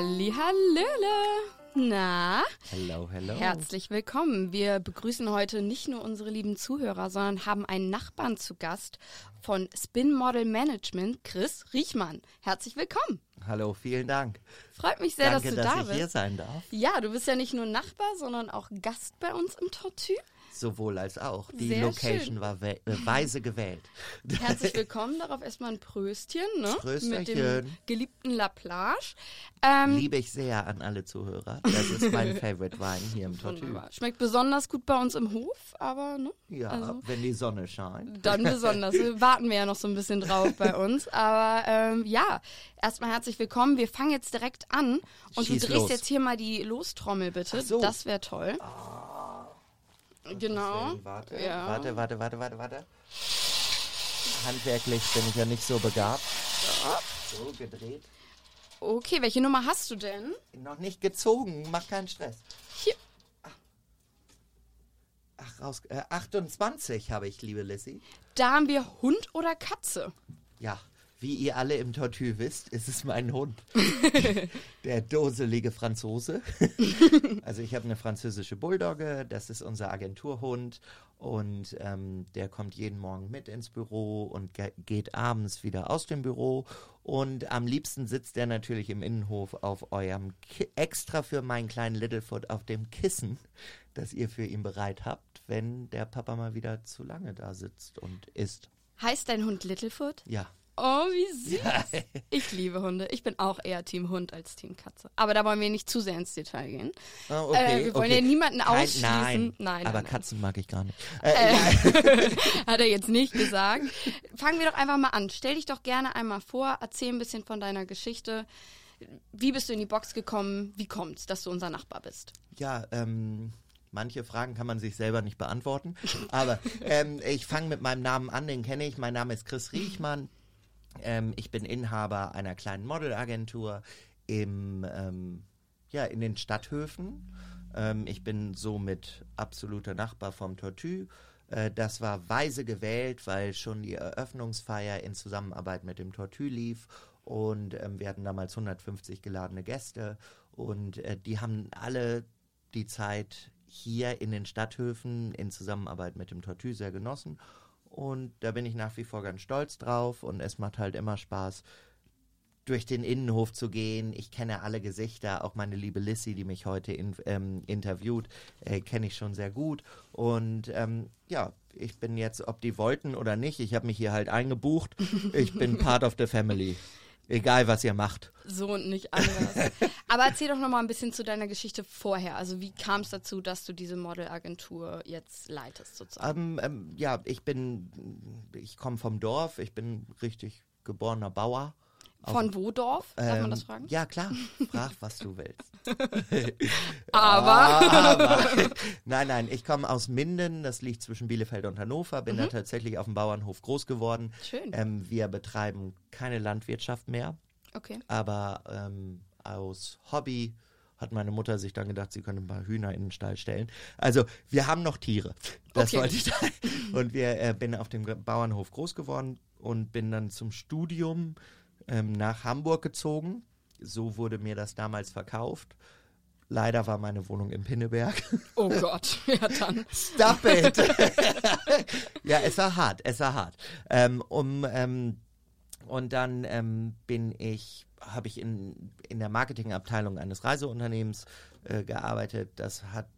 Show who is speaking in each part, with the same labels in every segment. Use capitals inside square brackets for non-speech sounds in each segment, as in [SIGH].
Speaker 1: Halli, hallöle. Na,
Speaker 2: Hello, hello.
Speaker 1: herzlich willkommen. Wir begrüßen heute nicht nur unsere lieben Zuhörer, sondern haben einen Nachbarn zu Gast von Spin Model Management, Chris Riechmann. Herzlich willkommen.
Speaker 2: Hallo, vielen Dank.
Speaker 1: Freut mich sehr,
Speaker 2: Danke,
Speaker 1: dass du
Speaker 2: dass
Speaker 1: da
Speaker 2: ich hier
Speaker 1: bist.
Speaker 2: sein darf.
Speaker 1: Ja, du bist ja nicht nur Nachbar, sondern auch Gast bei uns im Tortue.
Speaker 2: Sowohl als auch. Die
Speaker 1: Sehr
Speaker 2: Location
Speaker 1: schön.
Speaker 2: war we äh, weise gewählt. [LAUGHS]
Speaker 1: Herzlich willkommen. Darauf erstmal ein Pröstchen, ne? Mit dem geliebten La Plage. Ähm,
Speaker 2: Liebe ich sehr an alle Zuhörer. Das ist mein [LAUGHS] Favorite Wein hier im Tortue.
Speaker 1: Schmeckt besonders gut bei uns im Hof, aber ne?
Speaker 2: Ja,
Speaker 1: Also-
Speaker 2: wenn die Sonne scheint.
Speaker 1: Dann [LAUGHS] besonders. Warten wir ja noch so ein bisschen drauf bei uns. Aber ähm, ja, erstmal herzlich willkommen. Wir fangen jetzt direkt an. Und
Speaker 2: Schieß
Speaker 1: du drehst
Speaker 2: los.
Speaker 1: jetzt hier mal die Lostrommel, bitte.
Speaker 2: So.
Speaker 1: Das wäre toll. Genau.
Speaker 2: Warte,
Speaker 1: Ja.
Speaker 2: warte, warte, warte, warte, warte. Handwerklich bin ich ja nicht so begabt. So, gedreht.
Speaker 1: Okay, welche Nummer hast du denn?
Speaker 2: Noch nicht gezogen, mach keinen Stress.
Speaker 1: Hier.
Speaker 2: Ach, raus. Äh, 28 habe ich, liebe Lissy.
Speaker 1: Da haben wir Hund oder Katze.
Speaker 2: Ja, wie ihr alle im Tortue wisst, ist es mein Hund. [LAUGHS] Der doselige Franzose. [LAUGHS] also ich habe eine französische Bulldogge, das ist unser Agenturhund und ähm, der kommt jeden Morgen mit ins Büro und ge geht abends wieder aus dem Büro und am liebsten sitzt er natürlich im Innenhof auf eurem Ki extra für meinen kleinen Littlefoot auf dem Kissen, das ihr für ihn bereit habt, wenn der Papa mal wieder zu lange da sitzt und isst.
Speaker 1: Heißt dein Hund Littlefoot?
Speaker 2: Ja.
Speaker 1: Oh, wie süß. [LAUGHS] Ich liebe Hunde. Ich bin auch eher Team Hund als Team Katze. Aber da wollen wir nicht zu sehr ins Detail gehen.
Speaker 2: Ah,
Speaker 1: Äh, wir wollen ja niemanden ausschließen.
Speaker 2: Nein,
Speaker 1: Nein,
Speaker 2: aber
Speaker 1: nein, nein.
Speaker 2: Katzen mag ich gar nicht. [LAUGHS] Äh, [LAUGHS]
Speaker 1: Hat er jetzt nicht gesagt. Fangen wir doch einfach mal an. Stell dich doch gerne einmal vor, erzähl ein bisschen von deiner Geschichte. Wie bist du in die Box gekommen? Wie kommt's, dass du unser Nachbar bist?
Speaker 2: ja, ähm, manche Fragen kann man sich selber nicht beantworten. Aber ähm, ich fange mit meinem Namen an, den kenne ich. Mein Name ist Chris Riechmann. Ähm, ich bin Inhaber einer kleinen Modelagentur im, ähm, ja, in den Stadthöfen. Ähm, ich bin somit absoluter Nachbar vom Tortue. Äh, das war weise gewählt, weil schon die Eröffnungsfeier in Zusammenarbeit mit dem Tortue lief. Und ähm, wir hatten damals 150 geladene Gäste. Und äh, die haben alle die Zeit hier in den Stadthöfen in Zusammenarbeit mit dem Tortue sehr genossen. Und da bin ich nach wie vor ganz stolz drauf und es macht halt immer Spaß, durch den Innenhof zu gehen. Ich kenne alle Gesichter, auch meine liebe Lissy, die mich heute in, ähm, interviewt, äh, kenne ich schon sehr gut. Und ähm, ja, ich bin jetzt, ob die wollten oder nicht, ich habe mich hier halt eingebucht. Ich bin [LAUGHS] part of the family. Egal, was ihr macht.
Speaker 1: So und nicht anders. Aber erzähl doch noch mal ein bisschen zu deiner Geschichte vorher. Also wie kam es dazu, dass du diese Modelagentur jetzt leitest sozusagen?
Speaker 2: Ähm, ähm, ja, ich bin, ich komme vom Dorf, ich bin richtig geborener Bauer.
Speaker 1: Von wo Dorf? Darf man
Speaker 2: Ähm,
Speaker 1: das fragen?
Speaker 2: Ja, klar. Frag, was du willst. [LAUGHS]
Speaker 1: Aber
Speaker 2: Aber, nein, nein, ich komme aus Minden, das liegt zwischen Bielefeld und Hannover, bin da tatsächlich auf dem Bauernhof groß geworden.
Speaker 1: Mhm. Schön.
Speaker 2: Ähm, wir betreiben keine Landwirtschaft mehr,
Speaker 1: okay.
Speaker 2: aber ähm, aus Hobby hat meine Mutter sich dann gedacht, sie könnte ein paar Hühner in den Stall stellen. Also wir haben noch Tiere. Das
Speaker 1: Okay.
Speaker 2: wollte ich sagen. Und wir äh, bin auf dem Bauernhof groß geworden und bin dann zum Studium ähm, nach Hamburg gezogen. So wurde mir das damals verkauft. Leider war meine Wohnung in Pinneberg.
Speaker 1: Oh Gott. [LAUGHS] Ja, dann.
Speaker 2: Stop it! [LAUGHS] ja, es war hart, es war hart. Ähm, um, ähm, und dann ähm, bin ich, habe ich in, in der Marketingabteilung eines Reiseunternehmens äh, gearbeitet. Das hat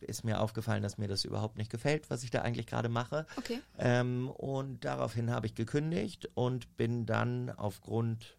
Speaker 2: ist mir aufgefallen, dass mir das überhaupt nicht gefällt, was ich da eigentlich gerade mache.
Speaker 1: Okay.
Speaker 2: Ähm, und daraufhin habe ich gekündigt und bin dann aufgrund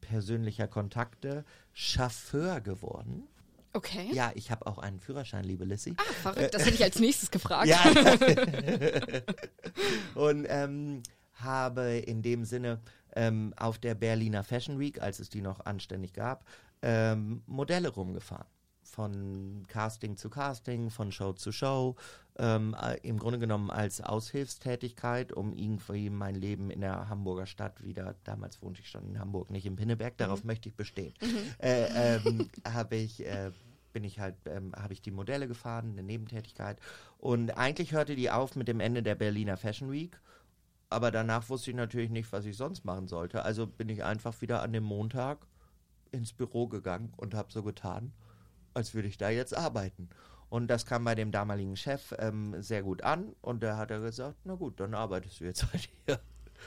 Speaker 2: persönlicher Kontakte Chauffeur geworden.
Speaker 1: Okay.
Speaker 2: Ja, ich habe auch einen Führerschein, liebe Lissy.
Speaker 1: Ah, verrückt. Das hätte ich als [LAUGHS] nächstes gefragt.
Speaker 2: Ja. [LAUGHS] [LAUGHS] und ähm, habe in dem Sinne ähm, auf der Berliner Fashion Week, als es die noch anständig gab, ähm, Modelle rumgefahren. Von Casting zu Casting, von Show zu Show, ähm, äh, im Grunde genommen als Aushilfstätigkeit, um irgendwie mein Leben in der Hamburger Stadt wieder, damals wohnte ich schon in Hamburg, nicht in Pinneberg, darauf möchte ich bestehen, äh, ähm, [LAUGHS] habe ich äh, bin ich halt, ähm, habe ich die Modelle gefahren, eine Nebentätigkeit. Und eigentlich hörte die auf mit dem Ende der Berliner Fashion Week. Aber danach wusste ich natürlich nicht, was ich sonst machen sollte. Also bin ich einfach wieder an dem Montag ins Büro gegangen und habe so getan, als würde ich da jetzt arbeiten. Und das kam bei dem damaligen Chef ähm, sehr gut an und da hat er gesagt, na gut, dann arbeitest du jetzt [LAUGHS] halt hier.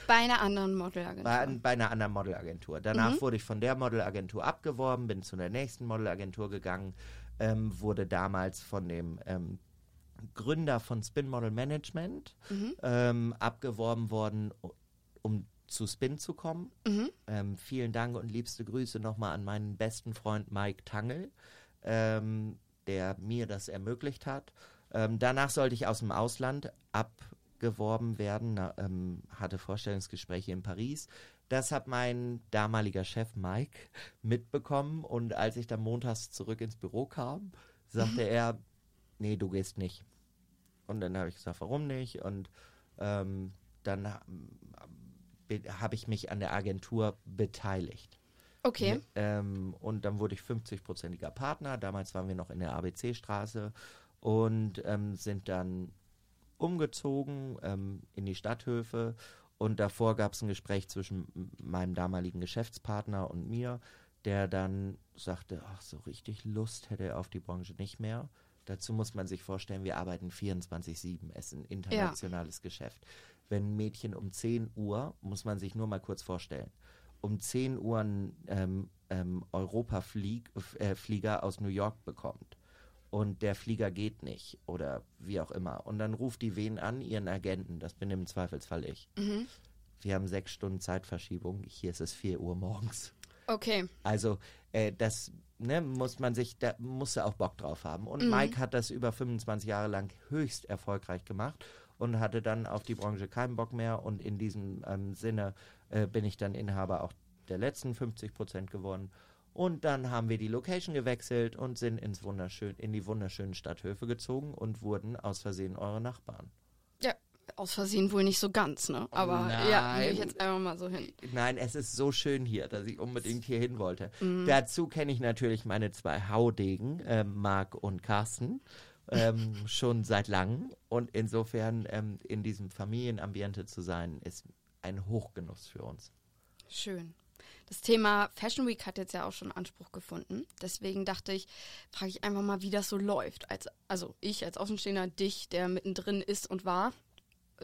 Speaker 1: Bei einer anderen Modelagentur.
Speaker 2: Bei, bei einer anderen Modelagentur. Danach mhm. wurde ich von der Modelagentur abgeworben, bin zu der nächsten Modelagentur gegangen, ähm, wurde damals von dem ähm, Gründer von Spin Model Management mhm. ähm, abgeworben worden, um zu Spin zu kommen. Mhm. Ähm, vielen Dank und liebste Grüße nochmal an meinen besten Freund Mike Tangel, ähm, der mir das ermöglicht hat. Ähm, danach sollte ich aus dem Ausland abgeworben werden, na, ähm, hatte Vorstellungsgespräche in Paris. Das hat mein damaliger Chef Mike [LAUGHS] mitbekommen und als ich dann montags zurück ins Büro kam, sagte mhm. er, nee, du gehst nicht. Und dann habe ich gesagt, warum nicht? Und ähm, dann habe ich mich an der Agentur beteiligt.
Speaker 1: Okay.
Speaker 2: Ähm, und dann wurde ich 50-prozentiger Partner. Damals waren wir noch in der ABC-Straße und ähm, sind dann umgezogen ähm, in die Stadthöfe. Und davor gab es ein Gespräch zwischen meinem damaligen Geschäftspartner und mir, der dann sagte, ach, so richtig Lust hätte er auf die Branche nicht mehr. Dazu muss man sich vorstellen, wir arbeiten 24-7, es ist ein internationales ja. Geschäft. Wenn ein Mädchen um 10 Uhr, muss man sich nur mal kurz vorstellen, um 10 Uhr einen ähm, ähm, Europa-Flieger äh, aus New York bekommt und der Flieger geht nicht oder wie auch immer. Und dann ruft die wen an, ihren Agenten, das bin im Zweifelsfall ich. Mhm. Wir haben sechs Stunden Zeitverschiebung, hier ist es 4 Uhr morgens.
Speaker 1: Okay.
Speaker 2: Also äh, das ne, muss man sich, da musste auch Bock drauf haben. Und mhm. Mike hat das über 25 Jahre lang höchst erfolgreich gemacht und hatte dann auf die Branche keinen Bock mehr. Und in diesem ähm, Sinne äh, bin ich dann Inhaber auch der letzten 50 Prozent geworden. Und dann haben wir die Location gewechselt und sind ins wunderschön, in die wunderschönen Stadthöfe gezogen und wurden aus Versehen eure Nachbarn.
Speaker 1: Aus Versehen wohl nicht so ganz, ne? Aber Nein. ja, nehme ich jetzt einfach mal so hin.
Speaker 2: Nein, es ist so schön hier, dass ich unbedingt hier hin wollte. Mhm. Dazu kenne ich natürlich meine zwei Haudegen, äh, Marc und Carsten ähm, [LAUGHS] schon seit langem. Und insofern ähm, in diesem Familienambiente zu sein, ist ein Hochgenuss für uns.
Speaker 1: Schön. Das Thema Fashion Week hat jetzt ja auch schon Anspruch gefunden. Deswegen dachte ich, frage ich einfach mal, wie das so läuft. Als, also ich als Außenstehender, dich, der mittendrin ist und war,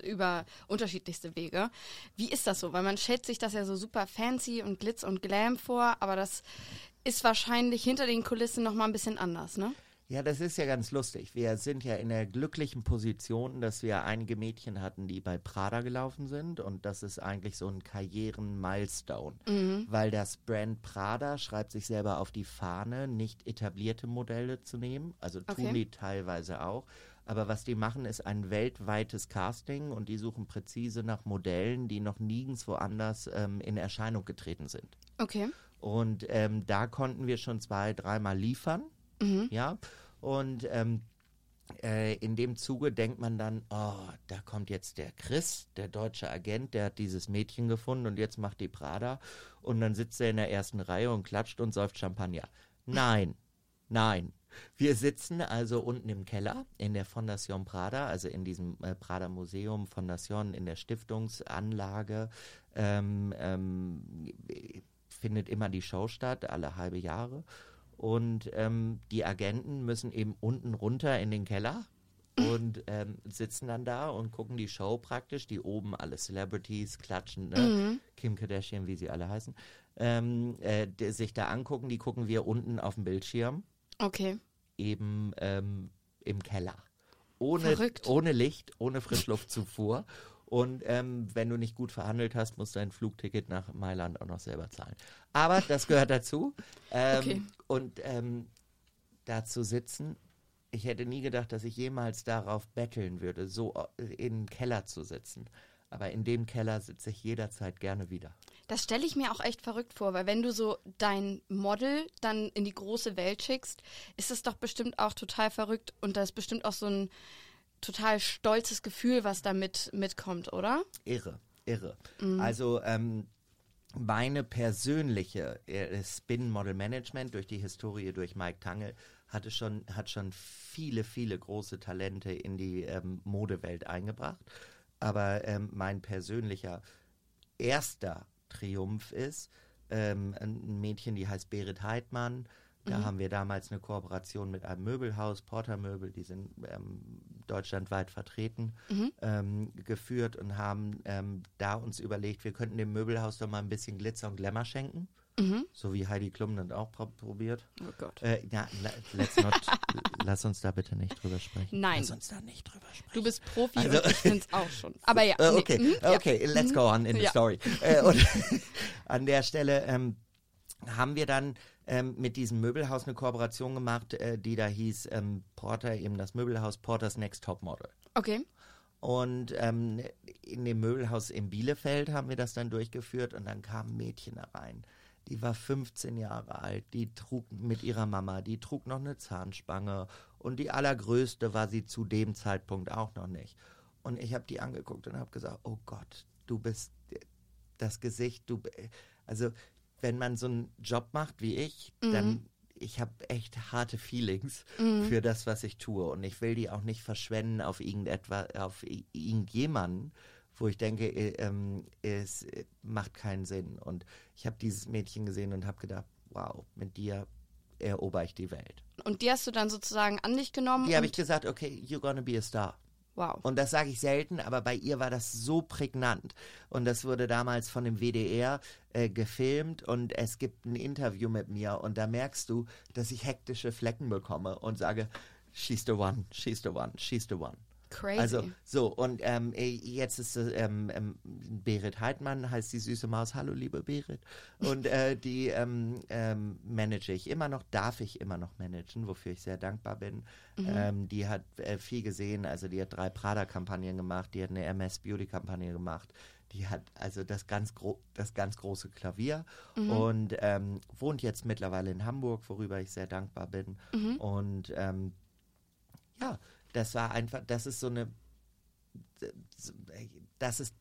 Speaker 1: über unterschiedlichste Wege. Wie ist das so? Weil man stellt sich das ja so super fancy und Glitz und Glam vor, aber das ist wahrscheinlich hinter den Kulissen nochmal ein bisschen anders, ne?
Speaker 2: Ja, das ist ja ganz lustig. Wir sind ja in der glücklichen Position, dass wir einige Mädchen hatten, die bei Prada gelaufen sind. Und das ist eigentlich so ein Karrieren-Milestone. Mhm. Weil das Brand Prada schreibt sich selber auf die Fahne, nicht etablierte Modelle zu nehmen. Also tun okay. die teilweise auch. Aber was die machen, ist ein weltweites Casting und die suchen präzise nach Modellen, die noch nirgendwo anders ähm, in Erscheinung getreten sind.
Speaker 1: Okay.
Speaker 2: Und ähm, da konnten wir schon zwei, dreimal liefern. Mhm. Ja. Und ähm, äh, in dem Zuge denkt man dann, oh, da kommt jetzt der Chris, der deutsche Agent, der hat dieses Mädchen gefunden und jetzt macht die Prada. Und dann sitzt er in der ersten Reihe und klatscht und säuft Champagner. [LAUGHS] Nein, nein. Wir sitzen also unten im Keller in der Fondation Prada, also in diesem äh, Prada Museum Fondation in der Stiftungsanlage. Ähm, ähm, findet immer die Show statt, alle halbe Jahre. Und ähm, die Agenten müssen eben unten runter in den Keller und ähm, sitzen dann da und gucken die Show praktisch, die oben alle Celebrities klatschen, ne? mhm. Kim Kardashian, wie sie alle heißen, ähm, äh, die, sich da angucken, die gucken wir unten auf dem Bildschirm.
Speaker 1: Okay.
Speaker 2: Eben ähm, im Keller. Ohne, ohne Licht, ohne Frischluftzufuhr. Und ähm, wenn du nicht gut verhandelt hast, musst du dein Flugticket nach Mailand auch noch selber zahlen. Aber das gehört [LAUGHS] dazu. Ähm, okay. Und ähm, da zu sitzen, ich hätte nie gedacht, dass ich jemals darauf betteln würde, so äh, in den Keller zu sitzen. Aber in dem Keller sitze ich jederzeit gerne wieder.
Speaker 1: Das stelle ich mir auch echt verrückt vor, weil wenn du so dein Model dann in die große Welt schickst, ist es doch bestimmt auch total verrückt und da ist bestimmt auch so ein total stolzes Gefühl, was damit mitkommt, oder?
Speaker 2: Irre, irre. Mhm. Also ähm, meine persönliche äh, Spin Model Management durch die Historie durch Mike Tangel hatte schon, hat schon viele, viele große Talente in die ähm, Modewelt eingebracht. Aber ähm, mein persönlicher erster Triumph ist, ähm, ein Mädchen, die heißt Berit Heidmann. Da
Speaker 1: Mhm.
Speaker 2: haben wir damals eine Kooperation mit einem Möbelhaus, Porter Möbel, die sind ähm, deutschlandweit vertreten,
Speaker 1: Mhm.
Speaker 2: ähm, geführt und haben ähm, da uns überlegt, wir könnten dem Möbelhaus doch mal ein bisschen Glitzer und Glamour schenken.
Speaker 1: Mhm.
Speaker 2: So wie Heidi Klum das auch pro probiert.
Speaker 1: Oh Gott.
Speaker 2: Äh, ja, la- let's not, [LAUGHS] lass uns da bitte nicht drüber sprechen.
Speaker 1: Nein.
Speaker 2: Lass uns da nicht drüber sprechen.
Speaker 1: Du bist Profi
Speaker 2: Also-
Speaker 1: und ich [LAUGHS] bin's auch schon. Aber ja.
Speaker 2: Äh,
Speaker 1: nee,
Speaker 2: okay,
Speaker 1: mhm, ja.
Speaker 2: okay, let's go on in the
Speaker 1: Ja.
Speaker 2: story. Äh, und [LAUGHS] an der Stelle ähm, haben wir dann ähm, mit diesem Möbelhaus eine Kooperation gemacht, äh, die da hieß ähm, Porter, eben das Möbelhaus Porters Next Top Model.
Speaker 1: Okay.
Speaker 2: Und ähm, in dem Möbelhaus in Bielefeld haben wir das dann durchgeführt und dann kam ein Mädchen da rein. Die war 15 Jahre alt, die trug mit ihrer Mama, die trug noch eine Zahnspange. Und die allergrößte war sie zu dem Zeitpunkt auch noch nicht. Und ich habe die angeguckt und habe gesagt, oh Gott, du bist das Gesicht, du, also wenn man so einen Job macht wie ich, dann ich habe echt harte Feelings für das, was ich tue. Und ich will die auch nicht verschwenden auf irgendetwas, auf irgendjemanden, wo ich denke, äh, ähm, es äh, macht keinen Sinn. Und ich habe dieses Mädchen gesehen und habe gedacht, wow, mit dir erober ich die Welt.
Speaker 1: Und die hast du dann sozusagen an dich genommen.
Speaker 2: Die habe ich gesagt, okay, you're gonna be a star.
Speaker 1: wow.
Speaker 2: Und das sage ich selten, aber bei ihr war das so prägnant. Und das wurde damals von dem WDR äh, gefilmt und es gibt ein Interview mit mir und da merkst du, dass ich hektische Flecken bekomme und sage, she's the one, she's the one, she's the one.
Speaker 1: Crazy.
Speaker 2: Also so, und ähm, jetzt ist ähm, ähm, Berit Heidmann, heißt die süße Maus. Hallo, liebe Berit. Und äh, die ähm, ähm, manage ich immer noch, darf ich immer noch managen, wofür ich sehr dankbar bin. Ähm, die hat äh, viel gesehen, also die hat drei Prada-Kampagnen gemacht, die hat eine MS Beauty-Kampagne gemacht. Die hat also das ganz, gro das ganz große Klavier und ähm, wohnt jetzt mittlerweile in Hamburg, worüber ich sehr dankbar bin. Und ähm, ja, das war einfach, das ist so eine, das ist,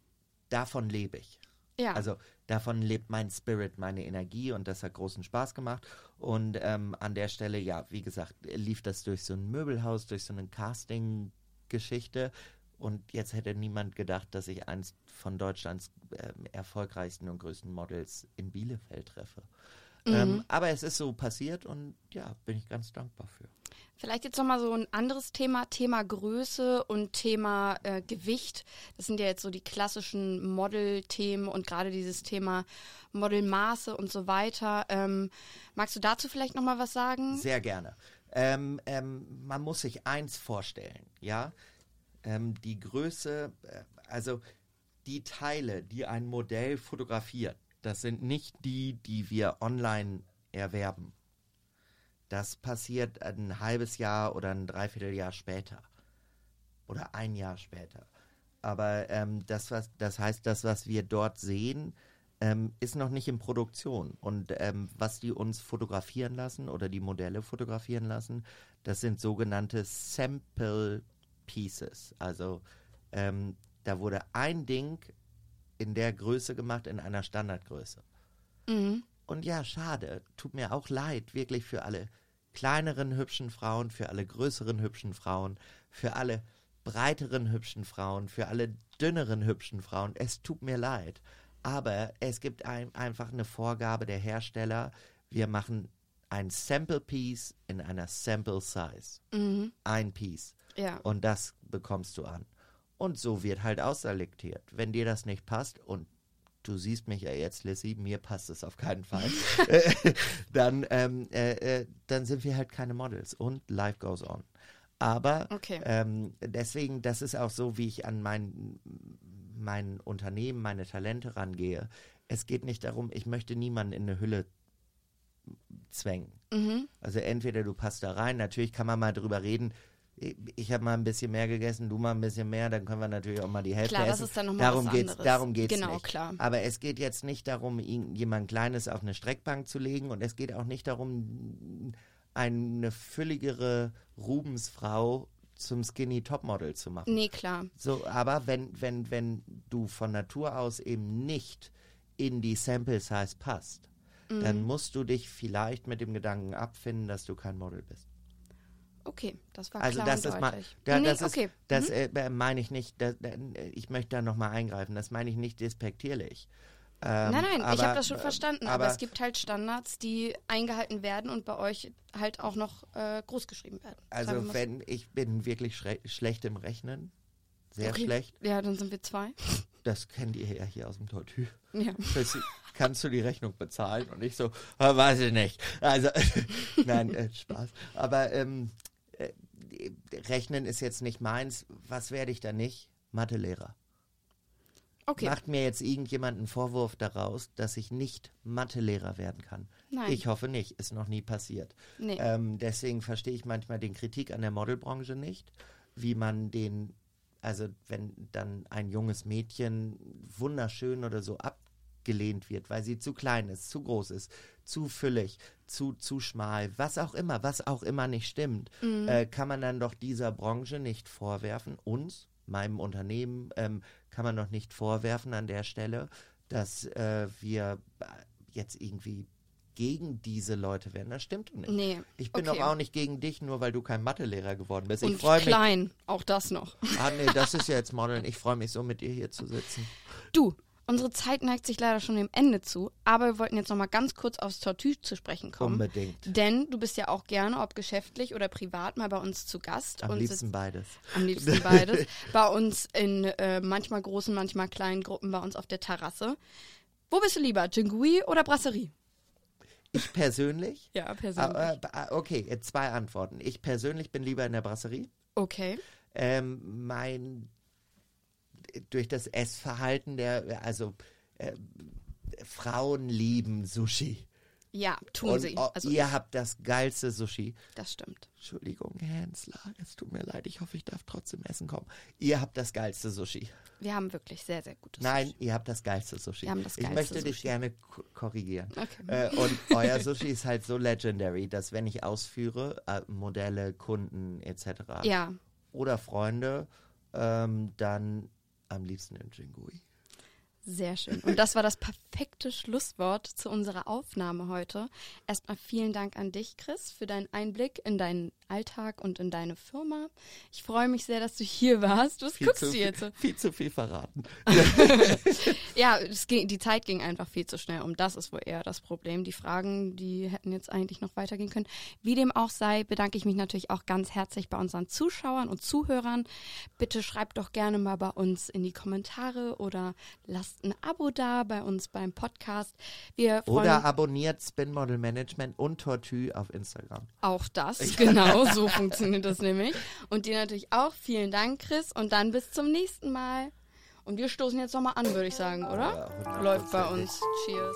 Speaker 2: davon lebe ich.
Speaker 1: ja.
Speaker 2: Also davon lebt mein Spirit, meine Energie und das hat großen Spaß gemacht. Und ähm, an der Stelle, ja, wie gesagt, lief das durch so ein Möbelhaus, durch so eine Casting-Geschichte. Und jetzt hätte niemand gedacht, dass ich eins von Deutschlands ähm, erfolgreichsten und größten Models in Bielefeld treffe. Ähm, aber es ist so passiert und ja, bin ich ganz dankbar für.
Speaker 1: Vielleicht jetzt nochmal so ein anderes Thema, Thema Größe und Thema äh, Gewicht. Das sind ja jetzt so die klassischen Model-Themen und gerade dieses Thema Modelmaße und so weiter. Ähm, magst du dazu vielleicht nochmal was sagen?
Speaker 2: Sehr gerne. Ähm, ähm, man muss sich eins vorstellen, ja. Ähm, die Größe, äh, also die Teile, die ein Modell fotografiert, das sind nicht die, die wir online erwerben. Das passiert ein halbes Jahr oder ein Dreivierteljahr später. Oder ein Jahr später. Aber ähm, das, was, das heißt, das, was wir dort sehen, ähm, ist noch nicht in Produktion. Und ähm, was die uns fotografieren lassen oder die Modelle fotografieren lassen, das sind sogenannte Sample Pieces. Also ähm, da wurde ein Ding in der Größe gemacht, in einer Standardgröße.
Speaker 1: Mhm.
Speaker 2: Und ja, schade. Tut mir auch leid, wirklich für alle kleineren hübschen Frauen, für alle größeren hübschen Frauen, für alle breiteren hübschen Frauen, für alle dünneren hübschen Frauen. Es tut mir leid. Aber es gibt ein, einfach eine Vorgabe der Hersteller. Wir machen ein Sample Piece in einer Sample Size.
Speaker 1: Mhm.
Speaker 2: Ein Piece.
Speaker 1: Ja.
Speaker 2: Und das bekommst du an. Und so wird halt ausselektiert. Wenn dir das nicht passt und du siehst mich ja jetzt, Lissy, mir passt es auf keinen Fall, [LAUGHS] [LAUGHS] dann, ähm, äh, äh, dann sind wir halt keine Models und life goes on. Aber
Speaker 1: Okay.
Speaker 2: ähm, deswegen, das ist auch so, wie ich an mein, mein Unternehmen, meine Talente rangehe. Es geht nicht darum, ich möchte niemanden in eine Hülle zwängen.
Speaker 1: Mhm.
Speaker 2: Also entweder du passt da rein, natürlich kann man mal drüber reden. Ich, habe mal ein bisschen mehr gegessen, du mal ein bisschen mehr, dann können wir natürlich auch mal die Hälfte
Speaker 1: Klar, das
Speaker 2: essen.
Speaker 1: ist dann noch mal
Speaker 2: darum
Speaker 1: was
Speaker 2: geht's,
Speaker 1: anderes.
Speaker 2: darum geht's
Speaker 1: Genau,
Speaker 2: nicht.
Speaker 1: klar.
Speaker 2: Aber es geht jetzt nicht darum, jemand Kleines auf eine Streckbank zu legen und es geht auch nicht darum, eine fülligere Rubensfrau zum Skinny Topmodel zu machen.
Speaker 1: Nee, klar.
Speaker 2: So, aber wenn, wenn, wenn du von Natur aus eben nicht in die Sample Size passt,
Speaker 1: Mhm.
Speaker 2: dann musst du dich vielleicht mit dem Gedanken abfinden, dass du kein Model bist.
Speaker 1: Okay, das war
Speaker 2: Also
Speaker 1: klar
Speaker 2: das ist mal, da,
Speaker 1: nee,
Speaker 2: das ist,
Speaker 1: okay. Mhm.
Speaker 2: das äh, meine ich nicht, da, da, ich möchte da nochmal eingreifen, das meine ich nicht despektierlich. Ähm,
Speaker 1: nein, nein, ich
Speaker 2: aber,
Speaker 1: habe das schon
Speaker 2: äh,
Speaker 1: verstanden, aber,
Speaker 2: aber
Speaker 1: es gibt halt Standards, die eingehalten werden und bei euch halt auch noch äh, groß geschrieben werden.
Speaker 2: Also wenn ich bin wirklich schlecht im Rechnen, sehr
Speaker 1: Okay.
Speaker 2: schlecht.
Speaker 1: Ja, dann sind wir zwei. [LAUGHS]
Speaker 2: Das kennt ihr ja hier aus dem Tortue.
Speaker 1: Ja. [LAUGHS]
Speaker 2: Das- Kannst du die Rechnung bezahlen? Und ich so, "Ah, weiß ich nicht. Also, [LAUGHS] nein, äh, Spaß. Aber ähm, äh, Rechnen ist jetzt nicht meins. Was werde ich da nicht? Mathelehrer.
Speaker 1: Okay.
Speaker 2: Macht mir jetzt irgendjemand einen Vorwurf daraus, dass ich nicht Mathelehrer werden kann?
Speaker 1: Nein.
Speaker 2: Ich hoffe nicht. Ist noch nie passiert.
Speaker 1: Nee.
Speaker 2: Ähm, deswegen verstehe ich manchmal den Kritik an der Modelbranche nicht, wie man den, also wenn dann ein junges Mädchen wunderschön oder so abgelehnt wird, weil sie zu klein ist, zu groß ist, zu füllig, zu, zu schmal, was auch immer, was auch immer nicht stimmt, äh, kann man dann doch dieser Branche nicht vorwerfen, uns, meinem Unternehmen, ähm, kann man doch nicht vorwerfen an der Stelle, dass äh, wir jetzt irgendwie gegen diese Leute werden. Das stimmt doch nicht.
Speaker 1: nee.
Speaker 2: Ich bin
Speaker 1: okay.
Speaker 2: doch auch nicht gegen dich, nur weil du kein Mathelehrer geworden bist. Ich freue mich.
Speaker 1: klein, auch das noch.
Speaker 2: Ah, nee, das ist ja jetzt [LAUGHS] Modeln. Ich freue mich so, mit dir hier zu sitzen.
Speaker 1: Du, unsere Zeit neigt sich leider schon dem Ende zu, aber wir wollten jetzt noch mal ganz kurz aufs Tortue zu sprechen kommen.
Speaker 2: Unbedingt.
Speaker 1: Denn du bist ja auch gerne, ob geschäftlich oder privat, mal bei uns zu Gast.
Speaker 2: Am
Speaker 1: und
Speaker 2: liebsten
Speaker 1: sitzt
Speaker 2: beides.
Speaker 1: am liebsten [LAUGHS] beides. bei uns in äh, manchmal großen, manchmal kleinen Gruppen bei uns auf der Terrasse. Wo bist du lieber, Jingui oder Brasserie?
Speaker 2: Ich persönlich?
Speaker 1: Ja, persönlich.
Speaker 2: Ah, äh, ah, okay, zwei Antworten. Ich persönlich bin lieber in der Brasserie.
Speaker 1: okay.
Speaker 2: Ähm, mein durch das Essverhalten der, also äh, Frauen lieben Sushi.
Speaker 1: Ja, tun
Speaker 2: Und
Speaker 1: sie. Also
Speaker 2: ihr habt das geilste Sushi.
Speaker 1: das stimmt.
Speaker 2: Entschuldigung, Hensler, es tut mir leid, ich hoffe, ich darf trotzdem essen kommen. Ihr habt das geilste Sushi.
Speaker 1: Wir haben wirklich sehr, sehr gutes
Speaker 2: Nein,
Speaker 1: Sushi.
Speaker 2: ihr habt das geilste Sushi.
Speaker 1: Wir haben das
Speaker 2: ich
Speaker 1: geilste
Speaker 2: möchte dich
Speaker 1: Sushi.
Speaker 2: gerne ko- korrigieren.
Speaker 1: Okay.
Speaker 2: Äh, und [LAUGHS] euer Sushi ist halt so legendary, dass wenn ich ausführe, äh, Modelle, Kunden etc.
Speaker 1: Ja,
Speaker 2: oder Freunde, ähm, dann am liebsten in Jingui.
Speaker 1: Sehr schön. Und das war das perfekte Schlusswort zu unserer Aufnahme heute. Erstmal vielen Dank an dich, Chris, für deinen Einblick in deinen Alltag und in deine Firma. Ich freue mich sehr, dass du hier warst. Was guckst
Speaker 2: zu
Speaker 1: du
Speaker 2: viel,
Speaker 1: jetzt?
Speaker 2: Viel zu viel verraten. [LAUGHS]
Speaker 1: Ja, ging, die Zeit ging einfach viel zu schnell. Um das ist wohl eher das Problem. Die Fragen, die hätten jetzt eigentlich noch weitergehen können. Wie dem auch sei, bedanke ich mich natürlich auch ganz herzlich bei unseren Zuschauern und Zuhörern. Bitte schreibt doch gerne mal bei uns in die Kommentare oder lasst ein Abo da bei uns beim Podcast. Wir
Speaker 2: Oder abonniert Spin Model Management und Tortue auf Instagram.
Speaker 1: auch das. Genau, [LAUGHS] so funktioniert das nämlich. Und dir natürlich auch. Vielen Dank, Chris. Und dann bis zum nächsten Mal. Und wir stoßen jetzt nochmal an, würde ich sagen, oder?
Speaker 2: Ja,
Speaker 1: Läuft bei uns. Cheers.